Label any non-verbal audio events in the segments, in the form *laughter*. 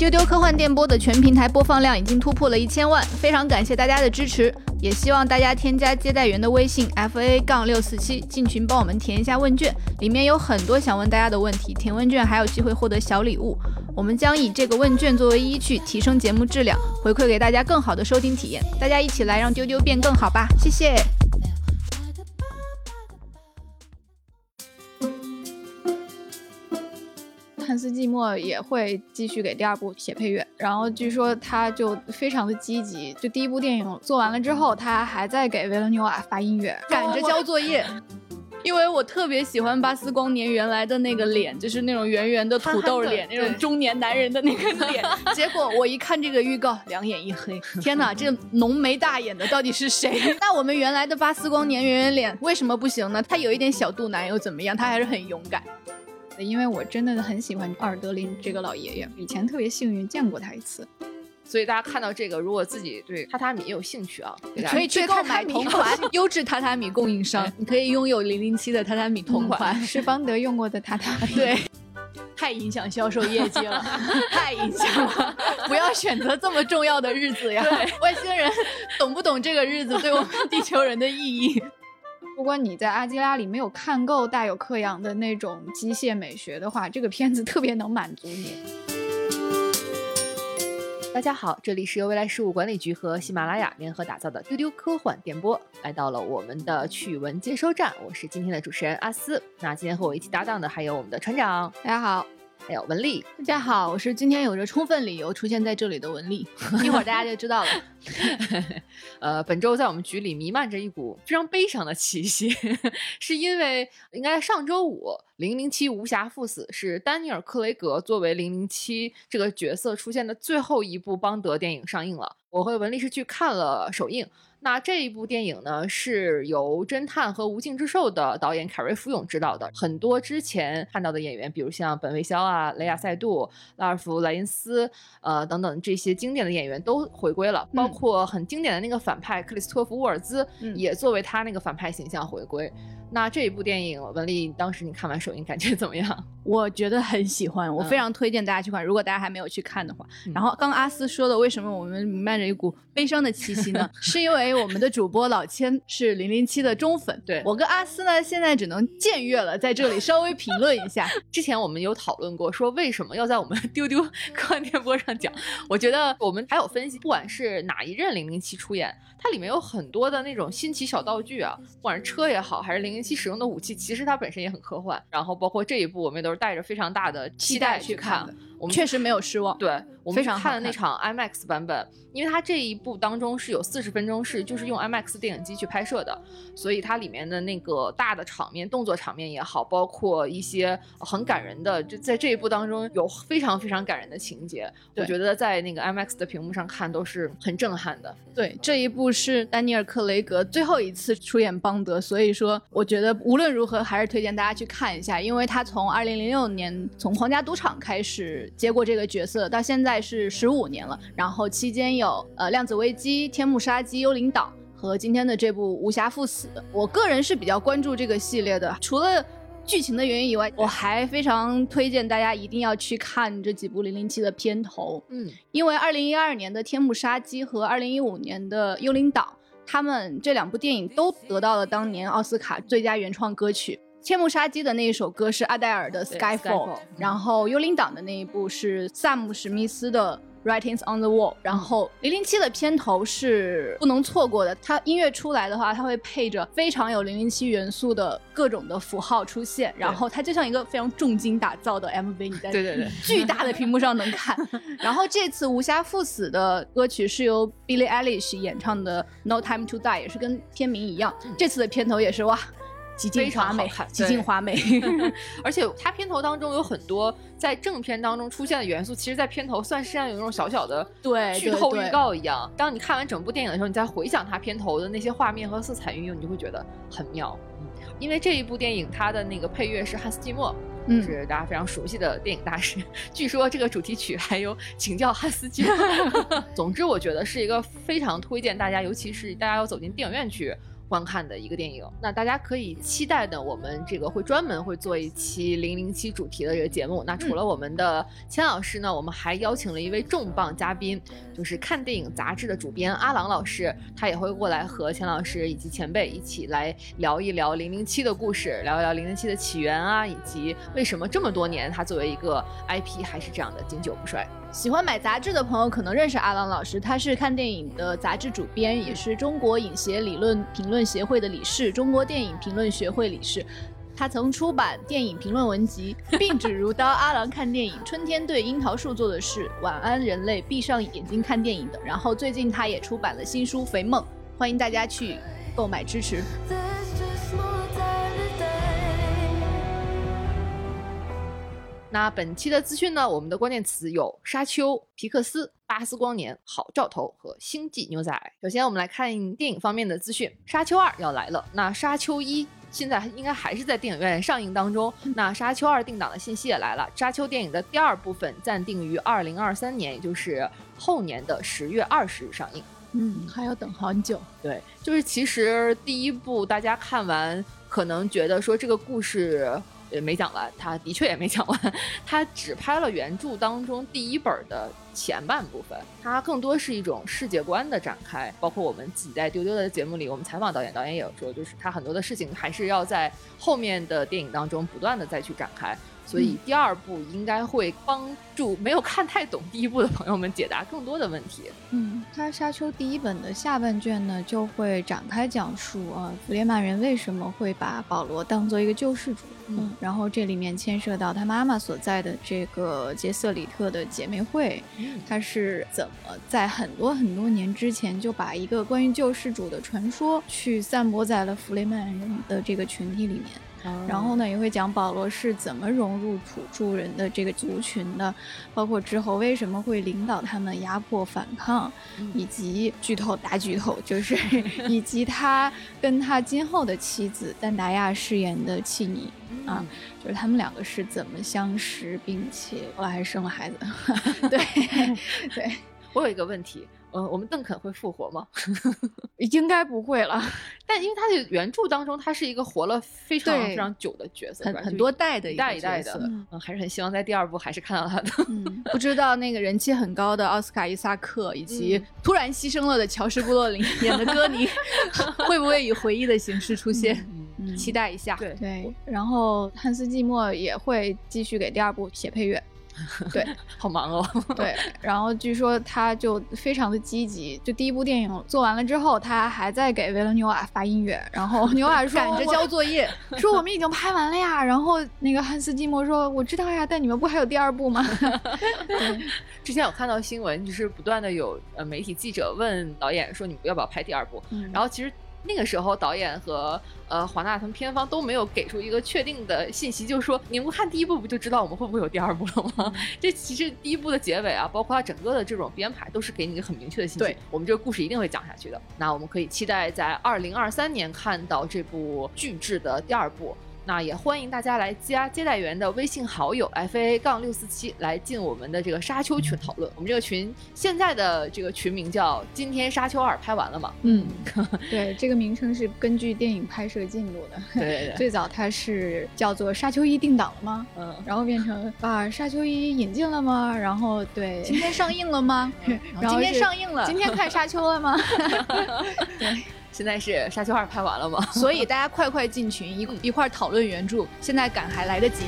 丢丢科幻电波的全平台播放量已经突破了一千万，非常感谢大家的支持，也希望大家添加接待员的微信 f a 杠六四七进群帮我们填一下问卷，里面有很多想问大家的问题，填问卷还有机会获得小礼物。我们将以这个问卷作为依据，提升节目质量，回馈给大家更好的收听体验。大家一起来让丢丢变更好吧，谢谢。斯季默也会继续给第二部写配乐，然后据说他就非常的积极，就第一部电影做完了之后，他还在给维伦纽瓦发音乐，赶着交作业。*laughs* 因为我特别喜欢巴斯光年原来的那个脸，就是那种圆圆的土豆脸，那种中年男人的那个脸。*laughs* 结果我一看这个预告，两眼一黑，天哪，这浓眉大眼的到底是谁？*laughs* 那我们原来的巴斯光年圆圆脸为什么不行呢？他有一点小肚腩又怎么样？他还是很勇敢。因为我真的很喜欢奥尔德林这个老爷爷，以前特别幸运见过他一次，所以大家看到这个，如果自己对榻榻米也有兴趣啊，可以去购买同款，*laughs* 优质榻榻米供应商，你可以拥有零零七的榻榻米同款，是邦德用过的榻榻米。对，*laughs* 太影响销售业绩了，*laughs* 太影响了，不要选择这么重要的日子呀！外星人懂不懂这个日子对我们地球人的意义？如果你在阿基拉里没有看够带有克洋的那种机械美学的话，这个片子特别能满足你。大家好，这里是由未来事务管理局和喜马拉雅联合打造的丢丢科幻电波，来到了我们的趣闻接收站，我是今天的主持人阿斯。那今天和我一起搭档的还有我们的船长，大家好。还有文丽，大家好，我是今天有着充分理由出现在这里的文丽，*laughs* 一会儿大家就知道了。*laughs* 呃，本周在我们局里弥漫着一股非常悲伤的气息，*laughs* 是因为应该上周五，《零零七：无暇赴死》是丹尼尔·克雷格作为零零七这个角色出现的最后一部邦德电影上映了。我和文丽是去看了首映。那这一部电影呢，是由《侦探》和《无尽之兽》的导演凯瑞·福永执导的。很多之前看到的演员，比如像本·卫肖啊、雷亚·塞杜、拉尔夫·莱因斯，呃等等这些经典的演员都回归了，包括很经典的那个反派克里斯托弗·沃尔兹也作为他那个反派形象回归。那这一部电影，文丽当时你看完首映感觉怎么样？*laughs* 我觉得很喜欢，我非常推荐大家去看。如果大家还没有去看的话，然后刚阿斯说的，为什么我们弥漫着一股悲伤的气息呢？*laughs* 是因为我们的主播老千是零零七的忠粉，对我跟阿斯呢，现在只能僭越了，在这里稍微评论一下。*laughs* 之前我们有讨论过，说为什么要在我们丢丢科幻电波上讲？我觉得我们还有分析，不管是哪一任零零七出演，它里面有很多的那种新奇小道具啊，不管是车也好，还是零零。七使用的武器其实它本身也很科幻，然后包括这一部，我们也都是带着非常大的期待去看的。我们确实没有失望。对，我们看的那场 IMAX 版本，因为它这一部当中是有四十分钟是就是用 IMAX 电影机去拍摄的，所以它里面的那个大的场面、动作场面也好，包括一些很感人的，就在这一部当中有非常非常感人的情节。我觉得在那个 IMAX 的屏幕上看都是很震撼的。对，这一部是丹尼尔·克雷格最后一次出演邦德，所以说我觉得无论如何还是推荐大家去看一下，因为他从二零零六年从皇家赌场开始。接过这个角色到现在是十五年了，然后期间有呃量子危机、天幕杀机、幽灵岛和今天的这部无暇赴死。我个人是比较关注这个系列的，除了剧情的原因以外，我还非常推荐大家一定要去看这几部零零七的片头。嗯，因为二零一二年的天幕杀机和二零一五年的幽灵岛，他们这两部电影都得到了当年奥斯卡最佳原创歌曲。天幕杀机的那一首歌是阿黛尔的 Skyfall，然后幽灵党的那一部是萨姆史密斯的 Writings on the Wall，然后零零七的片头是不能错过的。它音乐出来的话，它会配着非常有零零七元素的各种的符号出现，然后它就像一个非常重金打造的 MV，你在对对对 *laughs* 巨大的屏幕上能看。然后这次无暇赴死的歌曲是由 Billie Eilish 演唱的 No Time to Die，也是跟片名一样。这次的片头也是哇。极尽华美，极尽华美，*laughs* 而且它片头当中有很多在正片当中出现的元素，其实，在片头算是像有一种小小的对剧透预告一样。当你看完整部电影的时候，你再回想它片头的那些画面和色彩运用，你就会觉得很妙。因为这一部电影它的那个配乐是汉斯季默，是大家非常熟悉的电影大师。*laughs* 据说这个主题曲还有请教汉斯季默。*laughs* 总之，我觉得是一个非常推荐大家，尤其是大家要走进电影院去。观看的一个电影。那大家可以期待的，我们这个会专门会做一期零零七主题的这个节目。那除了我们的钱老师呢，我们还邀请了一位重磅嘉宾，就是看电影杂志的主编阿郎老师，他也会过来和钱老师以及前辈一起来聊一聊零零七的故事，聊一聊零零七的起源啊，以及为什么这么多年他作为一个 IP 还是这样的经久不衰。喜欢买杂志的朋友可能认识阿郎老师，他是看电影的杂志主编，也是中国影协理论评论协会的理事，中国电影评论学会理事。他曾出版电影评论文集《*laughs* 病指如刀》《阿郎看电影》《春天对樱桃树做的事》《晚安人类》《闭上眼睛看电影》等。然后最近他也出版了新书《肥梦》，欢迎大家去购买支持。那本期的资讯呢？我们的关键词有沙丘、皮克斯、巴斯光年、好兆头和星际牛仔。首先，我们来看电影方面的资讯，《沙丘二》要来了。那《沙丘一》现在应该还是在电影院上映当中。那《沙丘二》定档的信息也来了，《沙丘》电影的第二部分暂定于二零二三年，也就是后年的十月二十日上映。嗯，还要等很久。对，就是其实第一部大家看完，可能觉得说这个故事。也没讲完，他的确也没讲完，他只拍了原著当中第一本的前半部分，它更多是一种世界观的展开。包括我们自己在丢丢的节目里，我们采访导演，导演也有说，就是他很多的事情还是要在后面的电影当中不断的再去展开。所以第二部应该会帮助没有看太懂第一部的朋友们解答更多的问题。嗯，他《沙丘》第一本的下半卷呢，就会展开讲述啊，弗列曼人为什么会把保罗当做一个救世主。嗯，然后这里面牵涉到他妈妈所在的这个杰瑟里特的姐妹会，他是怎么在很多很多年之前就把一个关于救世主的传说去散播在了弗雷曼人的这个群体里面。然后呢，也会讲保罗是怎么融入土著人的这个族群的，包括之后为什么会领导他们压迫反抗，以及剧透大剧透，就是 *laughs* 以及他跟他今后的妻子丹达亚饰演的契尼啊，就是他们两个是怎么相识，并且后来还生了孩子。*laughs* 对 *laughs* 对，我有一个问题。呃，我们邓肯会复活吗？*laughs* 应该不会了。*laughs* 但因为他的原著当中，他是一个活了非常非常久的角色，很很多代的一代一代的，嗯，还是很希望在第二部还是看到他的。不知道那个人气很高的奥斯卡伊萨克，以及突然牺牲了的乔什布洛林 *laughs* 演的歌尼，会不会以回忆的形式出现？期待一下。对对，然后汉斯季默也会继续给第二部写配乐。*laughs* 对，好忙哦。*laughs* 对，然后据说他就非常的积极，就第一部电影做完了之后，他还在给维伦纽瓦发音乐。然后纽瓦说赶着交作业，说我们已经拍完了呀。然后那个汉斯季默说我知道呀，但你们不还有第二部吗？*laughs* 之前有看到新闻，就是不断的有呃媒体记者问导演说你们要不要拍第二部？然后其实。那个时候，导演和呃华纳他们片方都没有给出一个确定的信息，就是说你们看第一部不就知道我们会不会有第二部了吗？*laughs* 这其实第一部的结尾啊，包括它整个的这种编排，都是给你一个很明确的信息。对，我们这个故事一定会讲下去的。那我们可以期待在二零二三年看到这部巨制的第二部。那也欢迎大家来加接待员的微信好友 f a 杠六四七来进我们的这个沙丘群讨论。我们这个群现在的这个群名叫“今天沙丘二拍完了吗？”嗯，*laughs* 对，这个名称是根据电影拍摄进度的。对，*laughs* 最早它是叫做“沙丘一定档了吗？”嗯，然后变成啊“沙丘一引进了吗？”然后对，今天上映了吗？*laughs* 然后今天上映了，今天看沙丘了吗？对。现在是《沙丘二》拍完了吗？*laughs* 所以大家快快进群，一一块讨论原著，现在赶还来得及。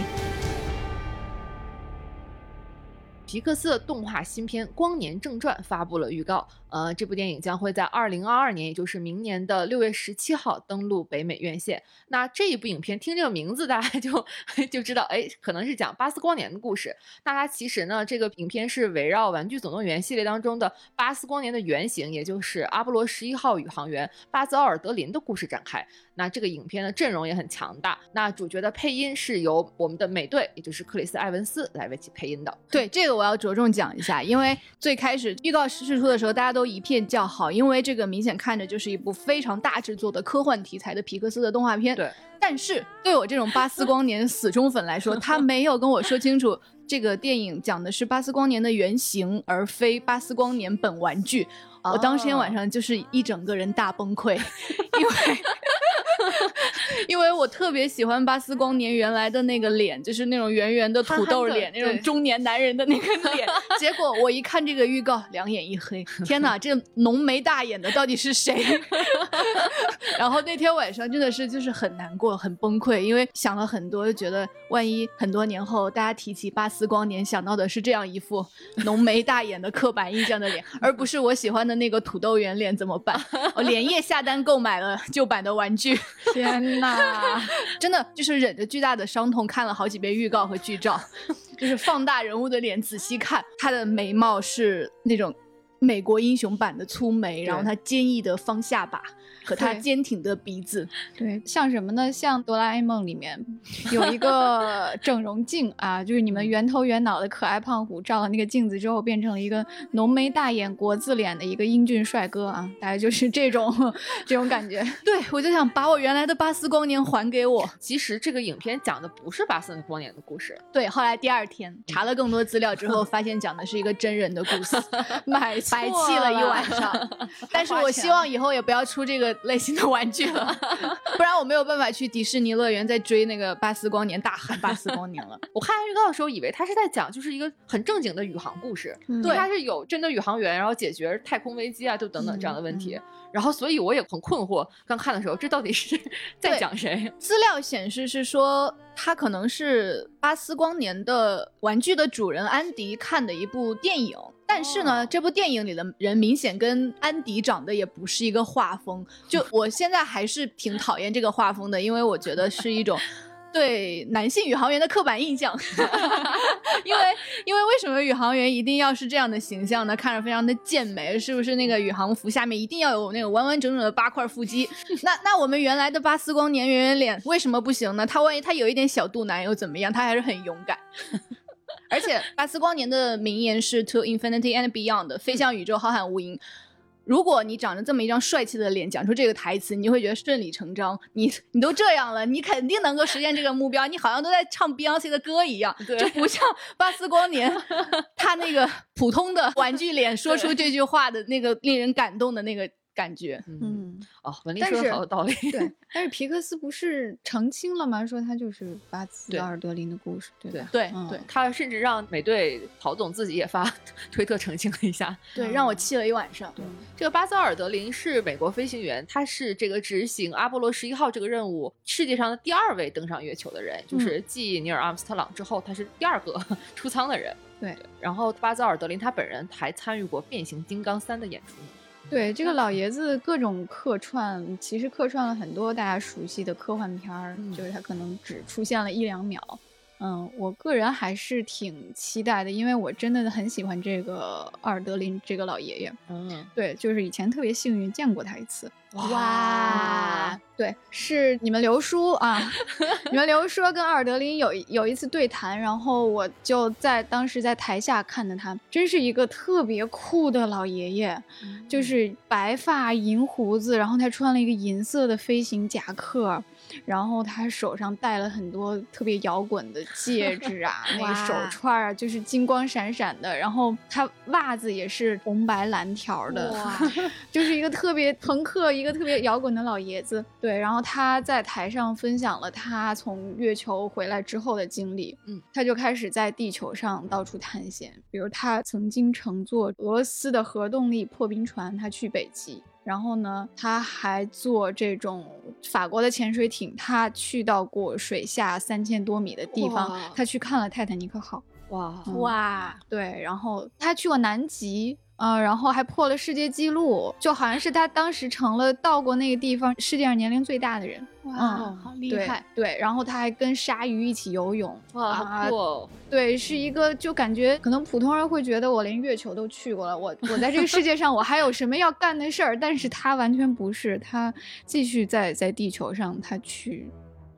皮克斯的动画新片《光年正传》发布了预告。呃，这部电影将会在二零二二年，也就是明年的六月十七号登陆北美院线。那这一部影片，听这个名字，大家 *laughs* 就就知道，哎，可能是讲巴斯光年的故事。那它其实呢，这个影片是围绕《玩具总动员》系列当中的巴斯光年的原型，也就是阿波罗十一号宇航员巴兹奥尔德林的故事展开。那这个影片的阵容也很强大。那主角的配音是由我们的美队，也就是克里斯·埃文斯来为其配音的。对，这个我要着重讲一下，因为最开始预告释出的时候，大家都。都一片叫好，因为这个明显看着就是一部非常大制作的科幻题材的皮克斯的动画片。对，但是对我这种巴斯光年死忠粉来说，*laughs* 他没有跟我说清楚这个电影讲的是巴斯光年的原型，而非巴斯光年本玩具。我当天晚哦上就是一整个人大崩溃，因为因为我特别喜欢巴斯光年原来的那个脸，就是那种圆圆的土豆脸，憨憨那种中年男人的那个脸。*laughs* 结果我一看这个预告，两眼一黑，天哪，这浓眉大眼的到底是谁？*laughs* 然后那天晚上真的是就是很难过，很崩溃，因为想了很多，就觉得万一很多年后大家提起巴斯光年，想到的是这样一副浓眉大眼的刻板印象的脸，而不是我喜欢的那个土豆圆脸，怎么办？我连夜下单购买了旧版的玩具，*laughs* 天哪！真的就是忍着巨大的伤痛看了好几遍预告和剧照，就是放大人物的脸仔细看，他的眉毛是那种。美国英雄版的粗眉，然后他坚毅的方下巴和他坚挺的鼻子，对，像什么呢？像哆啦 A 梦里面有一个 *laughs* 整容镜啊，就是你们圆头圆脑的可爱胖虎照了那个镜子之后，变成了一个浓眉大眼、国字脸的一个英俊帅哥啊，大概就是这种 *laughs* 这种感觉。*laughs* 对我就想把我原来的巴斯光年还给我。其实这个影片讲的不是巴斯光年的故事，对，后来第二天查了更多资料之后，发现讲的是一个真人的故事，买白气了一晚上。但是我希望以后也不要出这个类型的玩具了，*laughs* 不然我没有办法去迪士尼乐园再追那个巴斯光年，大喊巴斯光年了。*laughs* 我看预告的时候以为他是在讲就是一个很正经的宇航故事，嗯对，他是有真的宇航员，然后解决太空危机啊，就等等这样的问题。然后所以我也很困惑，刚看的时候这到底是在讲谁？*laughs* 资料显示是说，他可能是巴斯光年的玩具的主人安迪看的一部电影，但是呢，哦这部电影里的人明显跟安迪长得也不是一个画风。就我现在还是挺讨厌这个画风的，因为我觉得是一种。*laughs* 对男性宇航员的刻板印象，*laughs* 因为因为为什么宇航员一定要是这样的形象呢？看着非常的健美，是不是那个宇航服下面一定要有那个完完整整的八块腹肌？*laughs* 那那我们原来的巴斯光年圆圆脸为什么不行呢？他万一他有一点小肚腩又怎么样？他还是很勇敢。而且 *laughs* 巴斯光年的名言是 “To infinity and beyond”，飞向宇宙，浩瀚无垠。如果你长着这么一张帅气的脸，讲出这个台词，你就会觉得顺理成章。你你都这样了，你肯定能够实现这个目标。你好像都在唱 Beyonce 的歌一样，对就不像巴斯光年 *laughs* 他那个普通的玩具脸说出这句话的那个令人感动的那个感觉。嗯，嗯，哦，文丽说的好有道理。对。*laughs* 但是皮克斯不是澄清了吗？说他就是巴兹奥·尔德林的故事，对吧？对嗯对他甚至让美队陶总自己也发推特澄清了一下，对，让我气了一晚上。对这个巴兹·尔德林是美国飞行员，他是这个执行阿波罗十一号这个任务世界上的第二位登上月球的人，就是继尼尔·阿姆斯特朗之后，他是第二个 *laughs* 出舱的人。对，然后巴兹·尔德林他本人还参与过《变形金刚三》的演出。对，这个老爷子各种客串，其实客串了很多大家熟悉的科幻片儿，嗯就是他可能只出现了一两秒。嗯，我个人还是挺期待的，因为我真的很喜欢这个阿尔德林这个老爷爷。嗯，对，就是以前特别幸运见过他一次。哇，对，是你们刘叔啊，*laughs* 你们刘叔跟阿尔德林有一有一次对谈，然后我就在当时在台下看着他，真是一个特别酷的老爷爷，就是白发银胡子，然后他穿了一个银色的飞行夹克，然后他手上戴了很多特别摇滚的戒指啊，*laughs* 那个手串啊，就是金光闪闪的，然后他袜子也是红白蓝条的，*laughs* 就是一个特别朋克、一个特别摇滚的老爷子。对，然后他在台上分享了他从月球回来之后的经历。嗯，他就开始在地球上到处探险，比如他曾经乘坐俄罗斯的核动力破冰船，他去北极。然后呢，他还坐这种法国的潜水艇，他去到过水下三千多米的地方，他去看了泰坦尼克号。哇，嗯哇，对，然后他还去过南极，嗯、然后还破了世界纪录，就好像是他当时成了到过那个地方世界上年龄最大的人。哇，嗯好厉害！对，然后他还跟鲨鱼一起游泳，哇，好啊酷哦！对，是一个就感觉可能普通人会觉得我连月球都去过了，我我在这个世界上我还有什么要干的事儿？但是他完全不是，他继续在在地球上，他去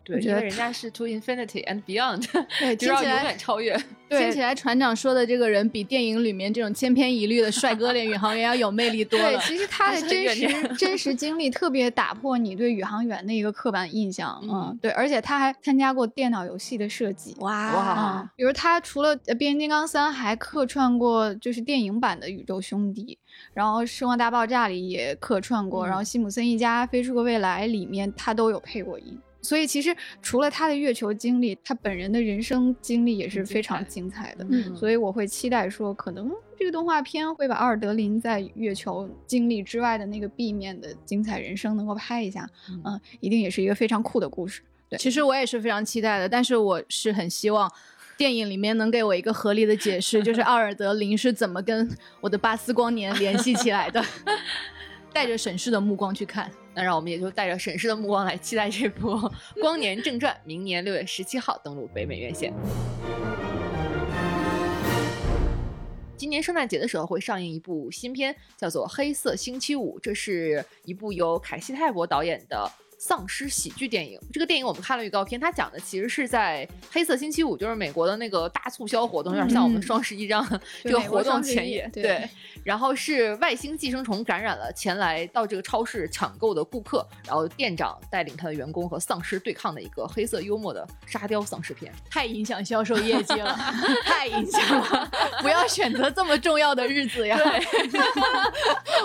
对，我觉得因为人家是 To Infinity and Beyond，对，*laughs* 听起来远超越。对听起来船长说的这个人比电影里面这种千篇一律的帅哥脸宇航员要有魅力多了对，了。其实他的真实真实经历特别打破你对宇航员的一个刻板印象，嗯嗯，对，而且他还参加过电脑游戏的设计。哇哇嗯，比如他除了呃变形金刚三，还客串过就是电影版的宇宙兄弟，然后《生活大爆炸》里也客串过，嗯然后《辛普森一家飞出个未来》里面他都有配过音。所以其实除了他的月球经历，他本人的人生经历也是非常精彩的。嗯所以我会期待说，可能这个动画片会把奥尔德林在月球经历之外的那个 B 面的精彩人生能够拍一下，嗯嗯，一定也是一个非常酷的故事。对，其实我也是非常期待的，但是我是很希望电影里面能给我一个合理的解释，就是奥尔德林是怎么跟我的巴斯光年联系起来的，*laughs* 带着审视的目光去看。那让我们也就带着审视的目光来期待这部《光年正传》，明年六月十七号登陆北美院线。今年圣诞节的时候会上映一部新片，叫做《黑色星期五》，这是一部由凯西·泰伯导演的。丧尸喜剧电影，这个电影我们看了预告片，它讲的其实是在黑色星期五，就是美国的那个大促销活动，有点像我们嗯双十一这样 *laughs* 这个活动前夜。对对，然后是外星寄生虫感染了前来到这个超市抢购的顾客，然后店长带领他的员工和丧尸对抗的一个黑色幽默的沙雕丧尸片。太影响销售业绩了，*laughs* 太影响了！*laughs* 不要选择这么重要的日子呀。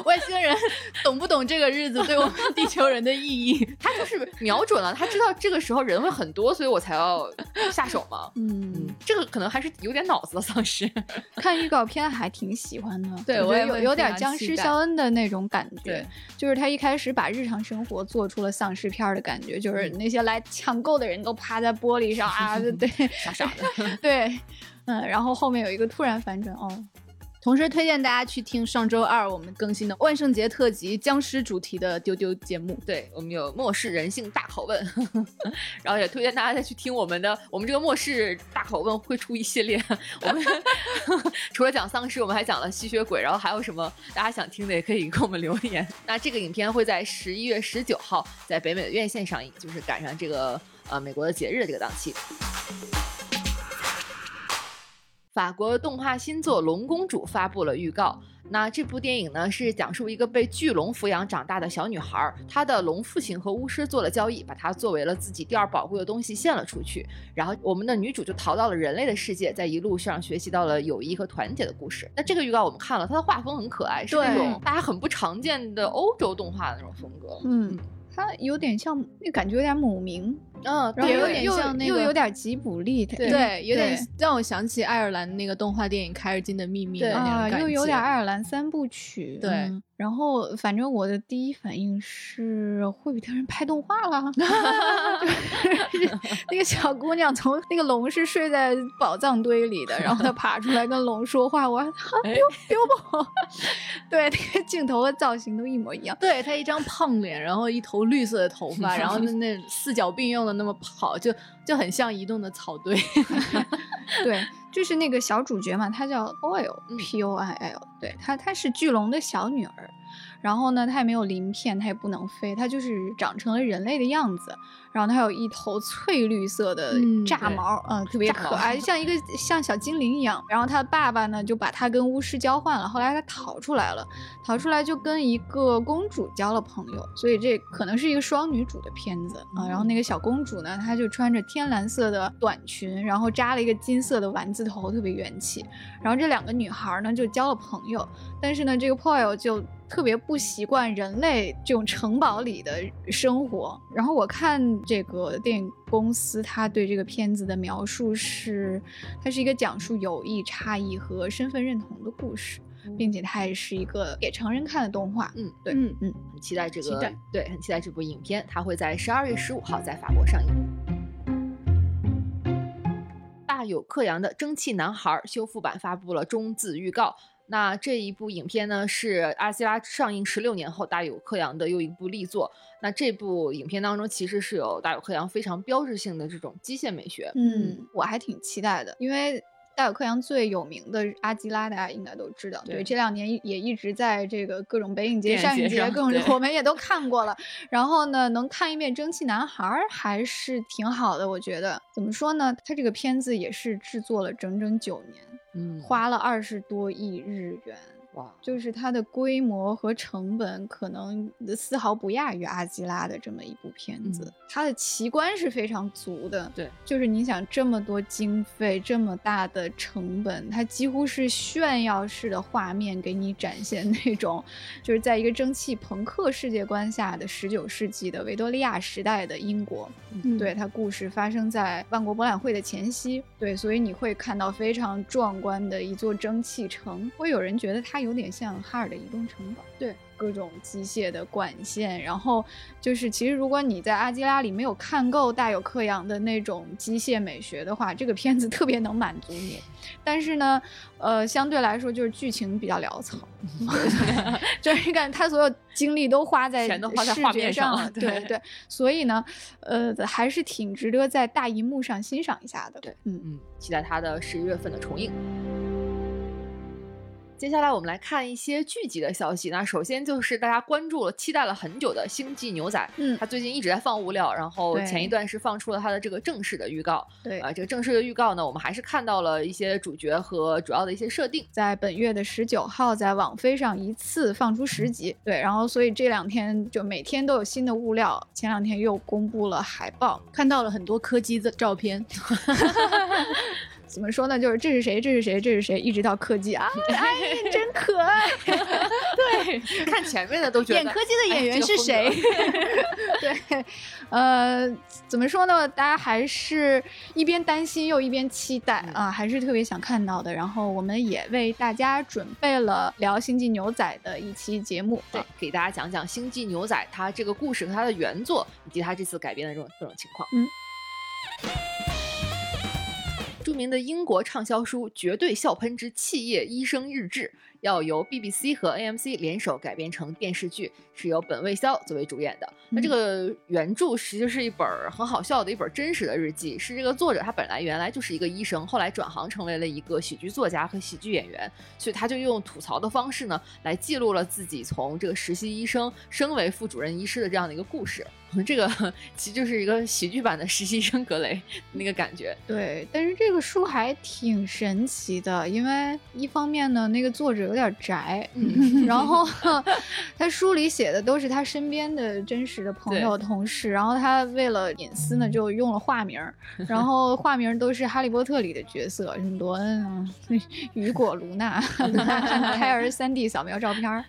外星人懂不懂这个日子对我们地球人的意义？他就是瞄准了，他知道这个时候人会很多，所以我才要下手嘛。嗯嗯，，这个可能还是有点脑子的丧尸。*laughs* 看预告片还挺喜欢的，对我有有点僵尸肖恩的那种感觉，就是他一开始把日常生活做出了丧尸片儿的感觉，就是那些来抢购的人都趴在玻璃上啊，对 *laughs* 对傻傻的。*laughs* 对，嗯，然后后面有一个突然反转，哦，同时推荐大家去听上周二我们更新的万圣节特辑僵尸主题的丢丢节目。对我们有末世人性大拷问，*laughs* 然后也推荐大家再去听我们的，我们这个末世大拷问会出一系列，我们 *laughs* 除了讲丧尸，我们还讲了吸血鬼，然后还有什么大家想听的也可以给我们留言。那这个影片会在十一月十九号在北美的院线上映，就是赶上这个呃美国的节日的这个档期。法国动画新作《龙公主》发布了预告。那这部电影呢，是讲述一个被巨龙抚养长大的小女孩，她的龙父亲和巫师做了交易，把她作为了自己第二宝贵的东西献了出去。然后我们的女主就逃到了人类的世界，在一路上学习到了友谊和团结的故事。那这个预告我们看了，它的画风很可爱，是那种大家很不常见的欧洲动画的那种风格。嗯，它有点像，那感觉有点母明，嗯，然后又有点又像那个又有点吉卜力，对嗯有点让我想起爱尔兰那个动画电影《凯尔金的秘密》的那种感觉。又有点爱尔兰三部曲。对嗯然后反正我的第一反应是霍比特人拍动画了，*laughs* 就是那个小姑娘从那个龙是睡在宝藏堆里的，然后她爬出来跟龙说话，我丢丢宝，*laughs* 对，那个镜头和造型都一模一样。对她一张胖脸，然后一头绿色的头发，然后那 *laughs* 那四脚并用的那么跑，就就很像移动的草堆。对，就是那个小主角嘛，她叫 Oil 嗯。P O I L，对她她是巨龙的小女儿，然后呢，她也没有鳞片，她也不能飞，她就是长成了人类的样子，然后它有一头翠绿色的炸毛，嗯、特别可爱，就像一个像小精灵一样。然后她爸爸呢就把它跟巫师交换了，后来他逃出来了，逃出来就跟一个公主交了朋友，所以这可能是一个双女主的片子啊。然后那个小公主呢，她就穿着天蓝色的短裙，然后扎了一个金色的丸子头，特别元气。然后这两个女孩呢就交了朋友，但是呢，这个 Poil 就特别不习惯人类这种城堡里的生活。然后我看这个电影公司他对这个片子的描述是，它是一个讲述友谊、差异和身份认同的故事，并且它也是一个给成人看的动画。嗯，对，嗯嗯，很期待这个，对，很期待这部影片，它会在十二月十五号在法国上映。大有克洋的《蒸汽男孩》修复版发布了中字预告。那这一部影片呢，是阿西拉上映十六年后大有克洋的又一部力作。那这部影片当中，其实是有大有克洋非常标志性的这种机械美学。嗯，我还挺期待的，因为大有克洋最有名的阿基拉，大家应该都知道。对这两年也一直在这个各种北影节、上影节，各种我们也都看过了。然后呢，能看一遍《蒸汽男孩》儿还是挺好的，我觉得。怎么说呢？他这个片子也是制作了整整九年，嗯，花了二十多亿日元。哇，就是它的规模和成本可能丝毫不亚于阿基拉的这么一部片子，嗯。它的奇观是非常足的。对，就是你想这么多经费，这么大的成本，它几乎是炫耀式的画面给你展现那种，就是在一个蒸汽朋克世界观下的十九世纪的维多利亚时代的英国。嗯。对，它故事发生在万国博览会的前夕，对，所以你会看到非常壮观的一座蒸汽城，会有人觉得它有点像哈尔的移动城堡，对，各种机械的管线，然后就是其实如果你在阿基拉里没有看够大有克洋的那种机械美学的话，这个片子特别能满足你，但是呢，呃，相对来说就是剧情比较潦草，*laughs* *laughs* 就是感觉他所有精力都花在全都花在视觉画面上上了，对对对，所以呢，呃，还是挺值得在大荧幕上欣赏一下的。对，嗯，嗯，期待他的十一月份的重映。接下来我们来看一些剧集的消息。那首先就是大家关注了、期待了很久的《星际牛仔》，嗯他最近一直在放物料，然后前一段是放出了他的这个正式的预告。对啊、这个正式的预告呢，我们还是看到了一些主角和主要的一些设定。在本月的十九号，在网飞上一次放出十集，对，然后所以这两天就每天都有新的物料。前两天又公布了海报，看到了很多柯基的照片，*laughs* 怎么说呢？就是这是谁，这是谁，这是谁，一直到柯基啊，*laughs* 哎，真可爱。*laughs* 对，*laughs* 看前面的都觉得演柯基的演员是谁？对，呃，怎么说呢？大家还是一边担心又一边期待啊、还是特别想看到的。然后我们也为大家准备了聊《星际牛仔》的一期节目。对，给大家讲讲《星际牛仔》它这个故事和它的原作，以及它这次改编的这种各种情况。嗯。著名的英国畅销书《绝对笑喷之企业医生日志》要由 BBC 和 AMC 联手改编成电视剧，是由本卫肖作为主演的。那这个原著实际是一本很好笑的一本真实的日记，是这个作者他本来原来就是一个医生，后来转行成为了一个喜剧作家和喜剧演员，所以他就用吐槽的方式呢，来记录了自己从这个实习医生升为副主任医师的这样的一个故事。*laughs* 这个 *laughs* 其实就是一个喜剧版的实习生格雷那个感觉。对，但是这个书还挺神奇的，因为一方面呢，那个作者有点宅，嗯 *laughs* 然后他书里写的都是他身边的真实的朋友、同事，然后他为了隐私呢，就用了化名儿，*laughs* 然后化名儿都是《哈利波特》里的角色，什么罗恩啊、*laughs* 雨果、卢娜、*laughs* 胎儿三 D 扫描照片儿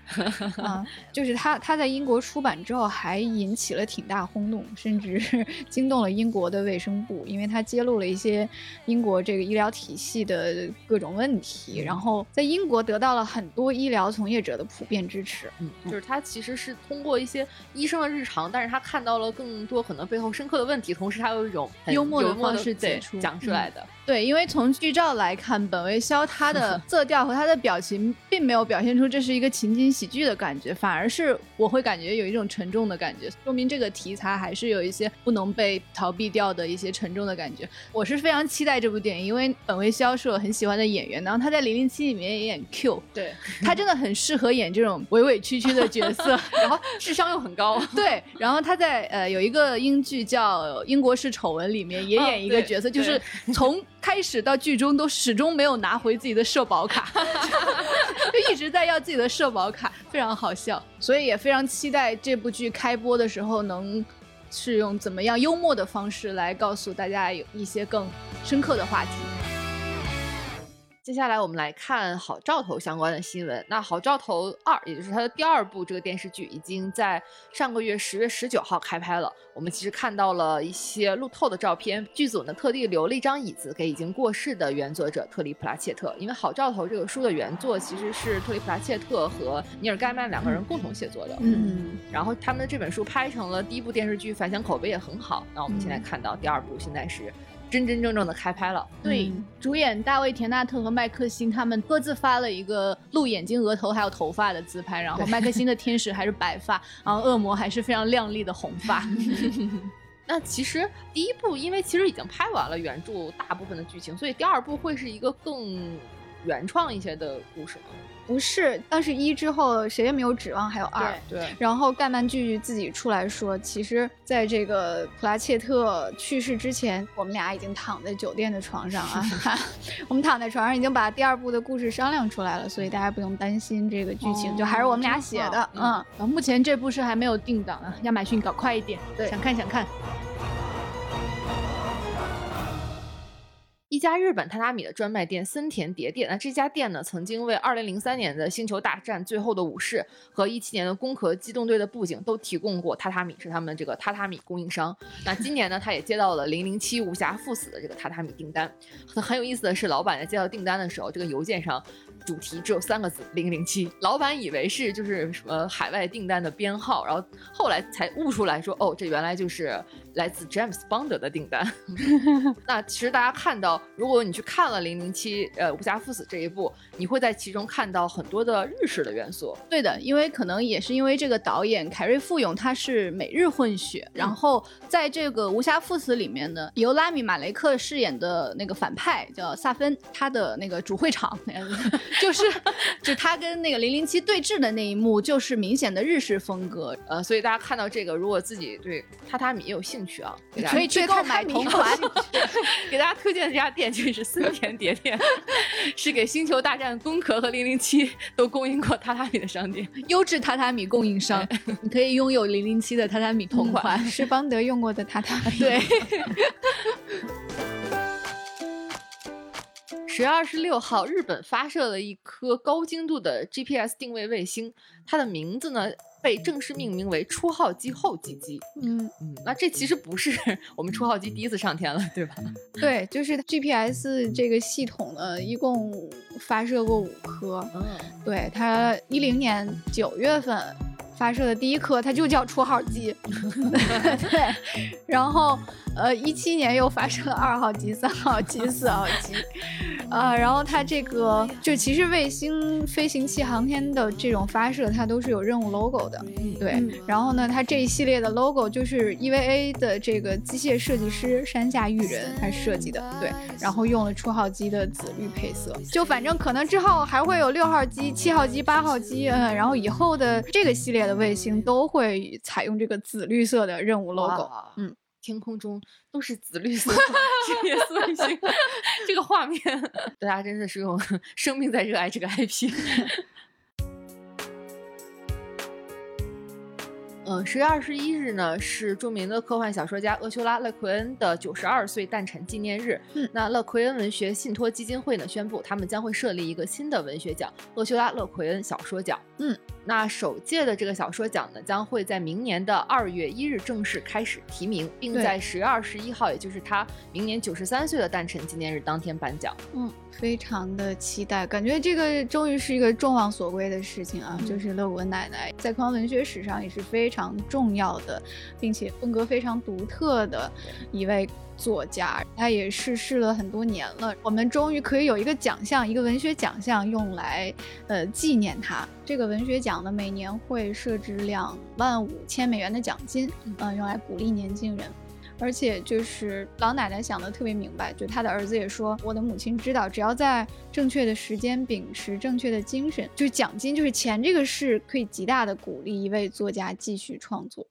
啊，就是他他在英国出版之后还引起了挺大轰动，甚至惊动了英国的卫生部，因为他揭露了一些英国这个医疗体系的各种问题，然后在英国得到了很多医疗从业者的普遍支持。嗯，就是他其实是通过一些医生的日常，但是他看到了更多可能背后深刻的问题，同时他有一种很幽默的方式对解出讲出来的。对，因为从剧照来看，本维肖他的 *laughs* 色调和他的表情并没有表现出这是一个情景喜剧的感觉，反而是我会感觉有一种沉重的感觉，说明这个题材还是有一些不能被逃避掉的一些沉重的感觉。我是非常期待这部电影，因为本维肖是我很喜欢的演员，然后他在《零零七》里面也演 Q，对，他真的很适合演这种委委屈屈的角色。*laughs* 然后智商又很高。*laughs* 对，然后他在呃有一个英剧叫《英国式丑闻》里面也哦演一个角色，就是从开始到剧中都始终没有拿回自己的社保卡，*laughs* 就一直在要自己的社保卡，非常好笑。所以也非常期待这部剧开播的时候能是用怎么样幽默的方式来告诉大家有一些更深刻的话题。接下来我们来看《好兆头》相关的新闻。那《好兆头二》，也就是它的第二部这个电视剧，已经在上个月十月十九号开拍了。我们其实看到了一些路透的照片，剧组呢特地留了一张椅子给已经过世的原作者特里普拉切特，因为《好兆头》这个书的原作其实是特里普拉切特和尼尔盖曼两个人共同写作的。嗯，然后他们的这本书拍成了第一部电视剧，反响口碑也很好。那我们现在嗯看到第二部，现在是真真正正的开拍了。对，嗯主演大卫·田纳特和麦克辛他们各自发了一个露眼睛、额头还有头发的自拍，然后麦克辛的天使还是白发，然后恶魔还是非常亮丽的红发。*laughs* 那其实第一部因为其实已经拍完了原著大部分的剧情，所以第二部会是一个更原创一些的故事吗？不是，但是一之后谁也没有指望还有二。对，然后盖曼剧自己出来说，其实在这个普拉切特去世之前，我们俩已经躺在酒店的床上啊，*laughs* 我们躺在床上已经把第二部的故事商量出来了，所以大家不用担心这个剧情，就还是我们俩写的。嗯，嗯，目前这部是还没有定档啊，亚马逊搞快一点，对想看想看。一家日本榻榻米的专卖店森田叠店，那这家店呢，曾经为2003年的《星球大战：最后的武士》和17年的《攻壳机动队》的布景都提供过榻榻米，是他们这个榻榻米供应商。那今年呢，他也接到了《007无暇赴死》的这个榻榻米订单。很很有意思的是，老板在接到订单的时候，这个邮件上主题只有三个字“零零七”，老板以为是就是什么海外订单的编号，然后后来才悟出来说，哦，这原来就是来自詹姆斯邦德的订单。*laughs* 那其实大家看到，如果你去看了《零零七》呃《无暇赴死》这一部，你会在其中看到很多的日式的元素。对的，因为可能也是因为这个导演凯瑞·富永他是美日混血，然后在这个《无暇赴死》里面呢，由拉米·马雷克饰演的那个反派叫萨芬，他的那个主会场就是就他跟那个零零七对峙的那一幕，就是明显的日式风格，呃，所以大家看到这个，如果自己对榻榻米也有兴趣啊，可以去购买同款。*laughs* 给大家推荐的这家店就是森田叠店，*laughs* 是给《星球大战》、《攻壳》和《零零七》都供应过榻榻米的商店。优质榻榻米供应商，你可以拥有零零七的榻榻米同款。是邦德用过的榻榻米。对，*laughs* 十月二十六号，日本发射了一颗高精度的 GPS 定位卫星，它的名字呢被正式命名为初号机后继机。嗯，嗯，那这其实不是我们初号机第一次上天了，对吧？*laughs* 对，就是 GPS 这个系统呢，一共发射过五颗。嗯，对，它一零年九月份发射的第一颗，它就叫初号机。*laughs* *laughs* 对，然后呃，一七年又发射了二号机、三号机、*laughs* 四号机。啊，然后它这个就其实卫星飞行器航天的这种发射，它都是有任务 logo 的，对。嗯然后呢，它这一系列的 logo 就是 EVA 的这个机械设计师山下裕人他设计的，对。然后用了初号机的紫绿配色，就反正可能之后还会有六号机、七号机、八号机，嗯，然后以后的这个系列的卫星都会采用这个紫绿色的任务 logo。嗯，天空中都是紫绿色 GPS *laughs* 卫星，这个画面，大家真的是用生命在热爱这个 IP。嗯，十月二十一日呢是著名的科幻小说家厄修拉·勒奎恩的九十二岁诞辰纪念日。嗯那勒奎恩文学信托基金会呢宣布，他们将会设立一个新的文学奖——厄修拉·勒奎恩小说奖。嗯，那首届的这个小说奖呢，将会在明年的二月一日正式开始提名，并对在十月二十一号，也就是他明年九十三岁的诞辰纪念日当天颁奖。嗯，非常的期待，感觉这个终于是一个众望所归的事情啊！嗯就是乐谷奶奶在科幻文学史上也是非常重要的，并且风格非常独特的一位作家。他也逝世了很多年了，我们终于可以有一个奖项，一个文学奖项用来呃纪念她。这个文学奖呢，每年会设置两万五千美元的奖金，嗯、用来鼓励年轻人。而且就是老奶奶想的特别明白，就她的儿子也说，我的母亲知道，只要在正确的时间秉持正确的精神，就是奖金，就是钱这个事，可以极大的鼓励一位作家继续创作。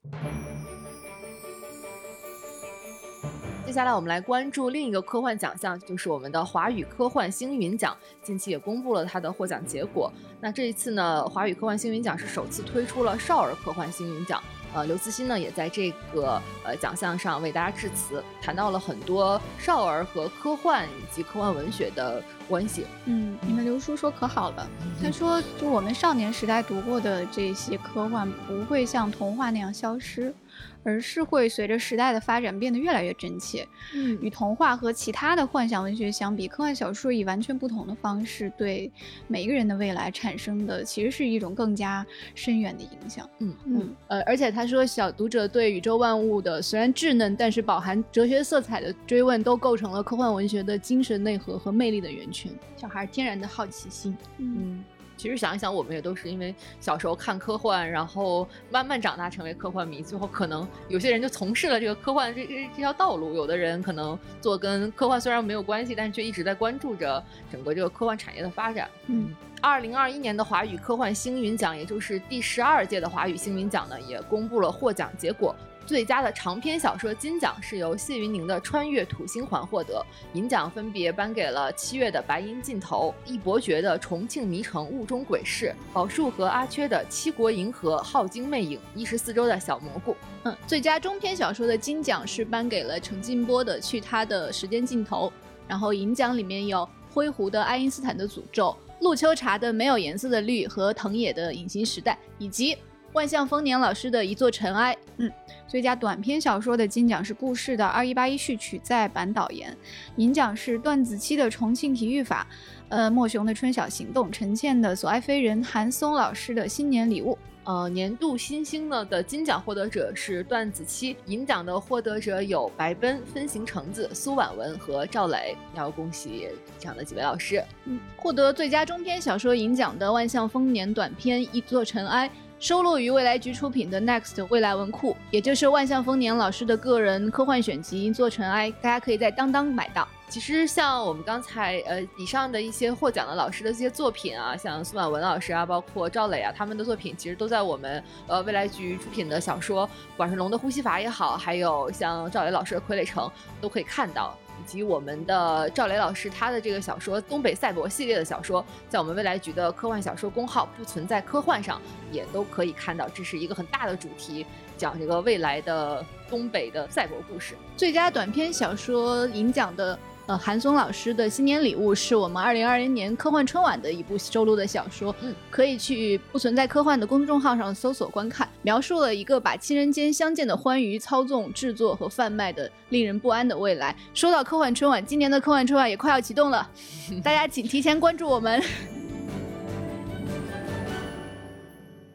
接下来我们来关注另一个科幻奖项，就是我们的华语科幻星云奖。近期也公布了它的获奖结果。那这一次呢，华语科幻星云奖是首次推出了少儿科幻星云奖。呃，刘慈欣呢也在这个呃奖项上为大家致辞，谈到了很多少儿和科幻以及科幻文学的关系。嗯，你们刘叔说可好了，他说就我们少年时代读过的这些科幻不会像童话那样消失，而是会随着时代的发展变得越来越真切。嗯与童话和其他的幻想文学相比，科幻小说以完全不同的方式对每一个人的未来产生的，其实是一种更加深远的影响。嗯嗯，呃，而且他说，小读者对宇宙万物的虽然稚嫩，但是饱含哲学色彩的追问，都构成了科幻文学的精神内核和魅力的源泉。小孩天然的好奇心，嗯，嗯，其实想一想，我们也都是因为小时候看科幻，然后慢慢长大成为科幻迷，最后可能有些人就从事了这个科幻这这这条道路，有的人可能做跟科幻虽然没有关系，但是却一直在关注着整个这个科幻产业的发展。嗯，二零二一年的华语科幻星云奖，也就是第十二届的华语星云奖呢，也公布了获奖结果。最佳的长篇小说金奖是由谢云宁的《穿越土星环》获得，银奖分别颁给了七月的《白银尽头》、易伯爵的《重庆迷城雾中鬼市》、宝树和阿缺的《七国银河浩京魅影》、一十四周的小蘑菇。嗯，最佳中篇小说的金奖是颁给了陈静波的《去他的时间尽头》，然后银奖里面有灰狐的《爱因斯坦的诅咒》、陆秋茶的《没有颜色的绿》和藤野的《隐形时代》，以及万象丰年老师的一座尘埃。嗯，最佳短篇小说的金奖是故事的《二一八一序曲》在版导言，银奖是段子期的《重庆体育法》，呃，莫雄的《春晓行动》，陈倩的《所爱非人》，韩松老师的《新年礼物》。呃，年度新星呢的金奖获得者是段子期，银奖的获得者有白奔、分形橙子、苏婉文和赵磊，要恭喜这样的几位老师。嗯，获得最佳中篇小说银奖的万象丰年短篇《一座尘埃》。收录于未来局出品的 Next 未来文库，也就是万象丰年老师的个人科幻选集《做尘埃》，大家可以在当当买到。其实像我们刚才呃以上的一些获奖的老师的这些作品啊，像苏婉文老师啊，包括赵磊啊，他们的作品其实都在我们呃未来局出品的小说，管是《龙的呼吸法》也好，还有像赵磊老师的《傀儡城》，都可以看到。及我们的赵雷老师他的这个小说《东北赛博》系列的小说，在我们未来局的科幻小说公号“不存在科幻”上也都可以看到。这是一个很大的主题，讲这个未来的东北的赛博故事。最佳短篇小说银奖的。呃，韩松老师的新年礼物是我们二零二零年科幻春晚的一部收录的小说，嗯，可以去不存在科幻的公众号上搜索观看，描述了一个把亲人间相见的欢愉操纵、制作和贩卖的令人不安的未来。说到科幻春晚，今年的科幻春晚也快要启动了，*laughs* 大家请提前关注我们。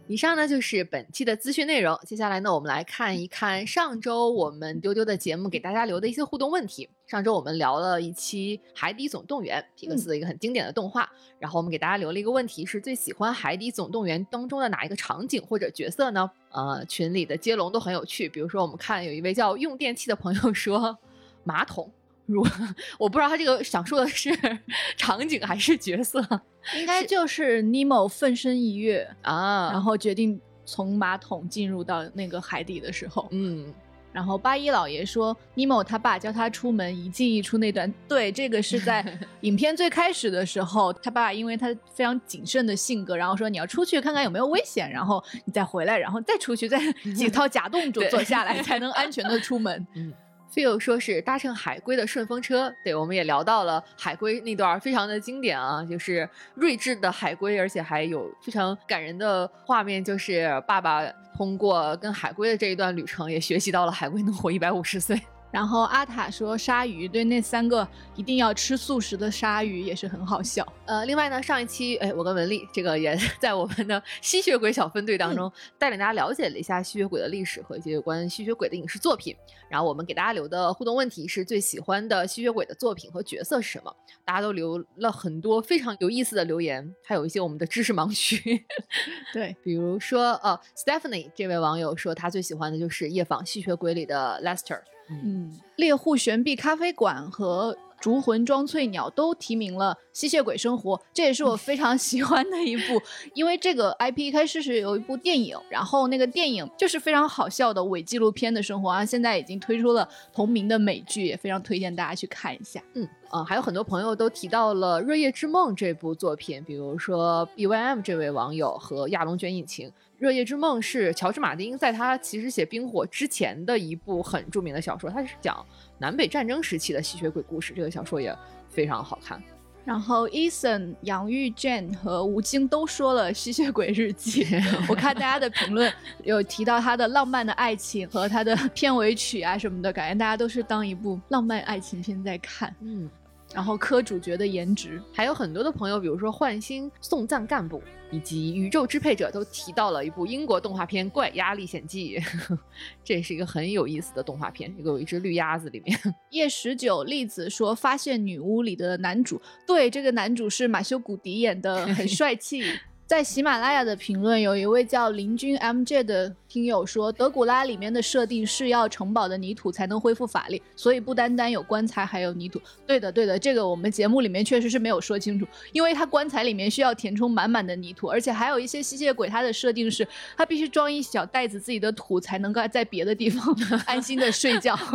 以上呢就是本期的资讯内容。接下来呢，我们来看一看上周我们丢丢的节目给大家留的一些互动问题。上周我们聊了一期《海底总动员》，皮克斯的一个很经典的动画。然后我们给大家留了一个问题：是最喜欢《海底总动员》当中的哪一个场景或者角色呢？呃，群里的接龙都很有趣。比如说，我们看有一位叫用电器的朋友说马桶。如我不知道他这个想说的是 *laughs* 场景还是角色，应该就是尼莫奋身一跃啊，然后决定从马桶进入到那个海底的时候，嗯，然后八一老爷说尼莫他爸教他出门一进一出那段，对，这个是在 *laughs* 影片最开始的时候，他爸因为他非常谨慎的性格，然后说你要出去看看有没有危险，然后你再回来，然后再出去，再 *laughs* 几套假动作做下来，才能安全的出门，嗯。Feel 说是搭乘海龟的顺风车，对，我们也聊到了海龟那段非常的经典啊，就是睿智的海龟，而且还有非常感人的画面，就是爸爸通过跟海龟的这一段旅程，也学习到了海龟能活一百五十岁。然后阿塔说鲨鱼，对那三个一定要吃素食的鲨鱼也是很好笑。呃，另外呢，上一期哎，我跟文丽这个也 *laughs* 在我们的吸血鬼小分队当中带领大家了解了一下吸血鬼的历史和一些有关吸血鬼的影视作品。然后我们给大家留的互动问题是最喜欢的吸血鬼的作品和角色是什么？大家都留了很多非常有意思的留言，还有一些我们的知识盲区。*laughs* 对，比如说呃，Stephanie 这位网友说他最喜欢的就是《夜访吸血鬼》里的 Lester。嗯，猎户悬臂咖啡馆和竹魂庄翠鸟都提名了《吸血鬼生活》，这也是我非常喜欢的一部。*laughs* 因为这个 IP 一开始是有一部电影，然后那个电影就是非常好笑的伪纪录片的生活啊。现在已经推出了同名的美剧，也非常推荐大家去看一下。嗯啊，还有很多朋友都提到了《热夜之梦》这部作品，比如说 BYM 这位网友和亚龙卷引擎。《热夜之梦》是乔治·马丁在他其实写《冰火》之前的一部很著名的小说，它是讲南北战争时期的吸血鬼故事。这个小说也非常好看。然后，Eason、杨玉、Jane 和吴京都说了《吸血鬼日记》，*laughs* 我看大家的评论有提到他的浪漫的爱情和他的片尾曲啊什么的，感觉大家都是当一部浪漫爱情片在看。嗯。然后磕主角的颜值，还有很多的朋友，比如说幻星送葬干部以及宇宙支配者，都提到了一部英国动画片《怪鸭历险记》，*laughs* 呵呵这也是一个很有意思的动画片，一个有一只绿鸭子里面。*laughs* 叶十九栗子说发现女巫里的男主，对，这个男主是马修古迪演的，很帅气。在喜马拉雅的评论，有一位叫林君 MJ 的听友说，德古拉里面的设定是要城堡的泥土才能恢复法力，所以不单单有棺材，还有泥土。对的，对的，这个我们节目里面确实是没有说清楚，因为它棺材里面需要填充满满的泥土，而且还有一些吸血鬼，它的设定是它必须装一小袋子自己的土，才能够在别的地方 *laughs* 安心的睡觉。*laughs*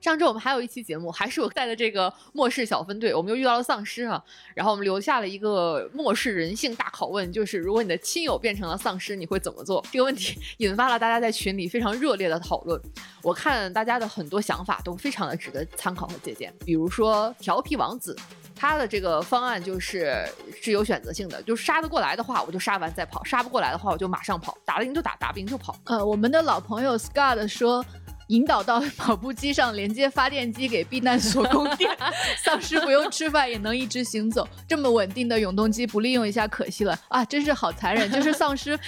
上周我们还有一期节目，还是我带的这个末世小分队，我们又遇到了丧尸啊，然后我们留下了一个末世人性大拷问，就是如果你的亲友变成了丧尸，你会怎么做？这个问题引发了大家在群里非常热烈的讨论。我看大家的很多想法都非常的值得参考和借鉴，比如说调皮王子，他的这个方案就是是有选择性的，就杀得过来的话我就杀完再跑，杀不过来的话我就马上跑，打得赢就打，打不赢就跑。呃，我们的老朋友 Scott 说。引导到跑步机上连接发电机给避难所供电，*laughs* 丧尸不用吃饭也能一直行走。这么稳定的永动机不利用一下可惜了啊！真是好残忍，就是丧尸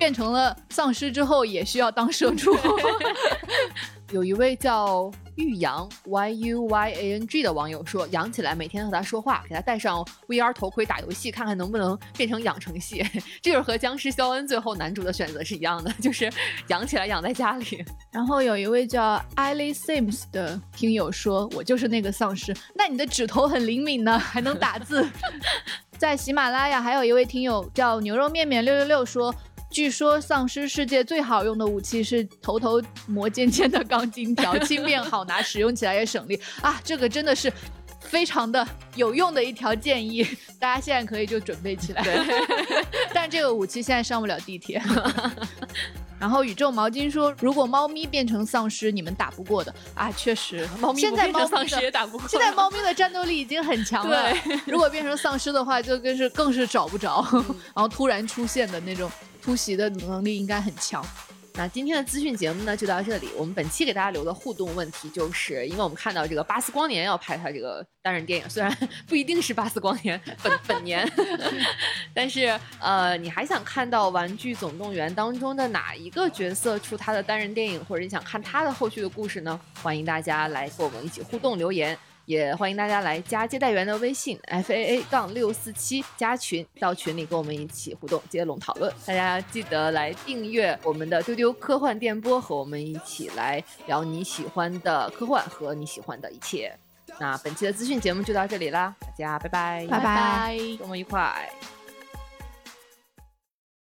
变成了丧尸之后也需要当社畜。*laughs* 有一位叫玉阳 Y U Y A N G 的网友说，养起来每天和他说话，给他戴上 VR 头盔打游戏，看看能不能变成养成系。*laughs* 这就是和僵尸肖恩最后男主的选择是一样的，就是养起来养在家里。然后有一位叫 Ellie Sims 的听友说，我就是那个丧尸。那你的指头很灵敏呢，还能打字。*laughs* 在喜马拉雅还有一位听友叫牛肉面面六六六说。据说丧尸世界最好用的武器是头头磨尖尖的钢筋条，轻便好拿，使用起来也省力啊！这个真的是非常的有用的一条建议，大家现在可以就准备起来。*laughs* 但这个武器现在上不了地铁。*laughs* 然后宇宙毛巾说，如果猫咪变成丧尸，你们打不过的啊！确实，猫咪现在猫丧尸也打不过。现在猫咪的战斗力已经很强了，*laughs* 如果变成丧尸的话，就更是更是找不着，*laughs* 然后突然出现的那种。突袭的能力应该很强。那今天的资讯节目呢，就到这里。我们本期给大家留的互动问题，就是因为我们看到这个巴斯光年要拍他这个单人电影，虽然 *laughs* 不一定是巴斯光年本本年，*laughs* 但是呃，你还想看到《玩具总动员》当中的哪一个角色出他的单人电影，或者你想看他的后续的故事呢？欢迎大家来和我们一起互动留言。也欢迎大家来加接待员的微信 f a a 杠六四七加群，到群里跟我们一起互动接龙讨论。大家记得来订阅我们的丢丢科幻电波，和我们一起来聊你喜欢的科幻和你喜欢的一切。那本期的资讯节目就到这里啦，大家拜拜拜拜，周末愉快。